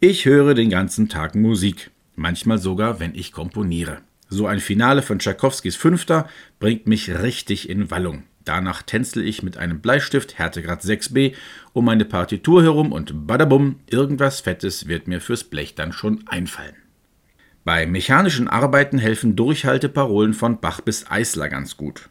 Ich höre den ganzen Tag Musik, manchmal sogar, wenn ich komponiere. So ein Finale von Tschaikowskis Fünfter bringt mich richtig in Wallung. Danach tänzel ich mit einem Bleistift Härtegrad 6b um meine Partitur herum und badabum, irgendwas Fettes wird mir fürs Blech dann schon einfallen. Bei mechanischen Arbeiten helfen Durchhalteparolen von Bach bis Eisler ganz gut.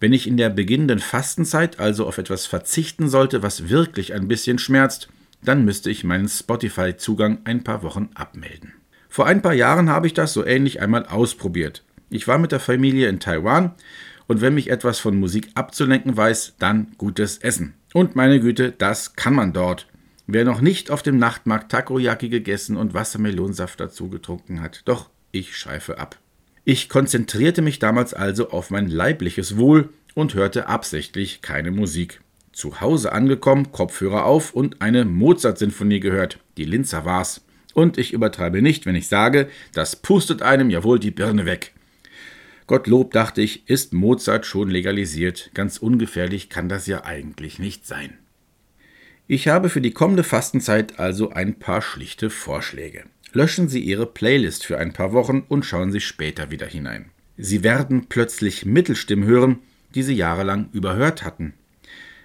Wenn ich in der beginnenden Fastenzeit also auf etwas verzichten sollte, was wirklich ein bisschen schmerzt, dann müsste ich meinen Spotify-Zugang ein paar Wochen abmelden. Vor ein paar Jahren habe ich das so ähnlich einmal ausprobiert. Ich war mit der Familie in Taiwan und wenn mich etwas von Musik abzulenken weiß, dann gutes Essen. Und meine Güte, das kann man dort. Wer noch nicht auf dem Nachtmarkt Takoyaki gegessen und Wassermelonsaft dazu getrunken hat, doch ich schreife ab. Ich konzentrierte mich damals also auf mein leibliches Wohl und hörte absichtlich keine Musik. Zu Hause angekommen, Kopfhörer auf und eine Mozart-Sinfonie gehört. Die Linzer war's. Und ich übertreibe nicht, wenn ich sage, das pustet einem ja wohl die Birne weg. Gottlob, dachte ich, ist Mozart schon legalisiert. Ganz ungefährlich kann das ja eigentlich nicht sein. Ich habe für die kommende Fastenzeit also ein paar schlichte Vorschläge. Löschen Sie Ihre Playlist für ein paar Wochen und schauen Sie später wieder hinein. Sie werden plötzlich Mittelstimmen hören, die Sie jahrelang überhört hatten.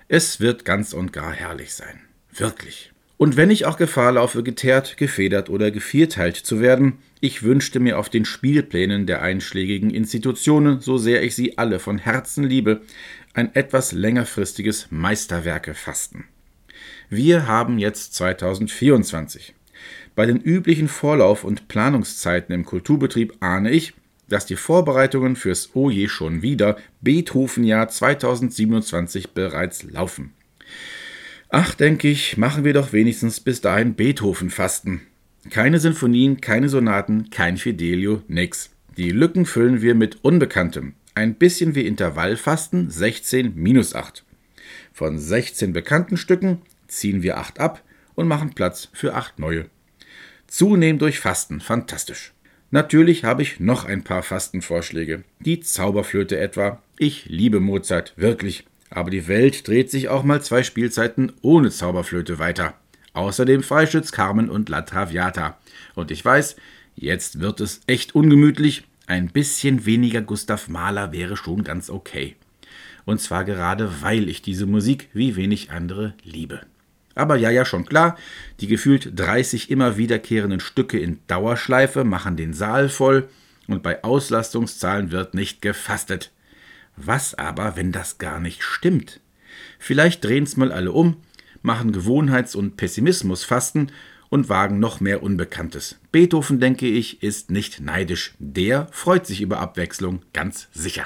Es wird ganz und gar herrlich sein. Wirklich. Und wenn ich auch Gefahr laufe, geteert, gefedert oder gevierteilt zu werden, ich wünschte mir auf den Spielplänen der einschlägigen Institutionen, so sehr ich sie alle von Herzen liebe, ein etwas längerfristiges Meisterwerke-Fasten. Wir haben jetzt 2024. Bei den üblichen Vorlauf- und Planungszeiten im Kulturbetrieb ahne ich, dass die Vorbereitungen fürs Oje schon wieder Beethoven-Jahr 2027 bereits laufen. Ach, denke ich, machen wir doch wenigstens bis dahin Beethoven-Fasten. Keine Sinfonien, keine Sonaten, kein Fidelio, nix. Die Lücken füllen wir mit Unbekanntem. Ein bisschen wie Intervallfasten 16 minus 8. Von 16 bekannten Stücken ziehen wir 8 ab und machen Platz für 8 neue. Zunehmend durch Fasten, fantastisch. Natürlich habe ich noch ein paar Fastenvorschläge. Die Zauberflöte etwa. Ich liebe Mozart, wirklich. Aber die Welt dreht sich auch mal zwei Spielzeiten ohne Zauberflöte weiter. Außerdem Freischütz, Carmen und La Traviata. Und ich weiß, jetzt wird es echt ungemütlich. Ein bisschen weniger Gustav Mahler wäre schon ganz okay. Und zwar gerade, weil ich diese Musik wie wenig andere liebe. Aber ja, ja, schon klar, die gefühlt 30 immer wiederkehrenden Stücke in Dauerschleife machen den Saal voll und bei Auslastungszahlen wird nicht gefastet. Was aber, wenn das gar nicht stimmt? Vielleicht drehen's mal alle um, machen Gewohnheits- und Pessimismusfasten und wagen noch mehr Unbekanntes. Beethoven, denke ich, ist nicht neidisch. Der freut sich über Abwechslung, ganz sicher.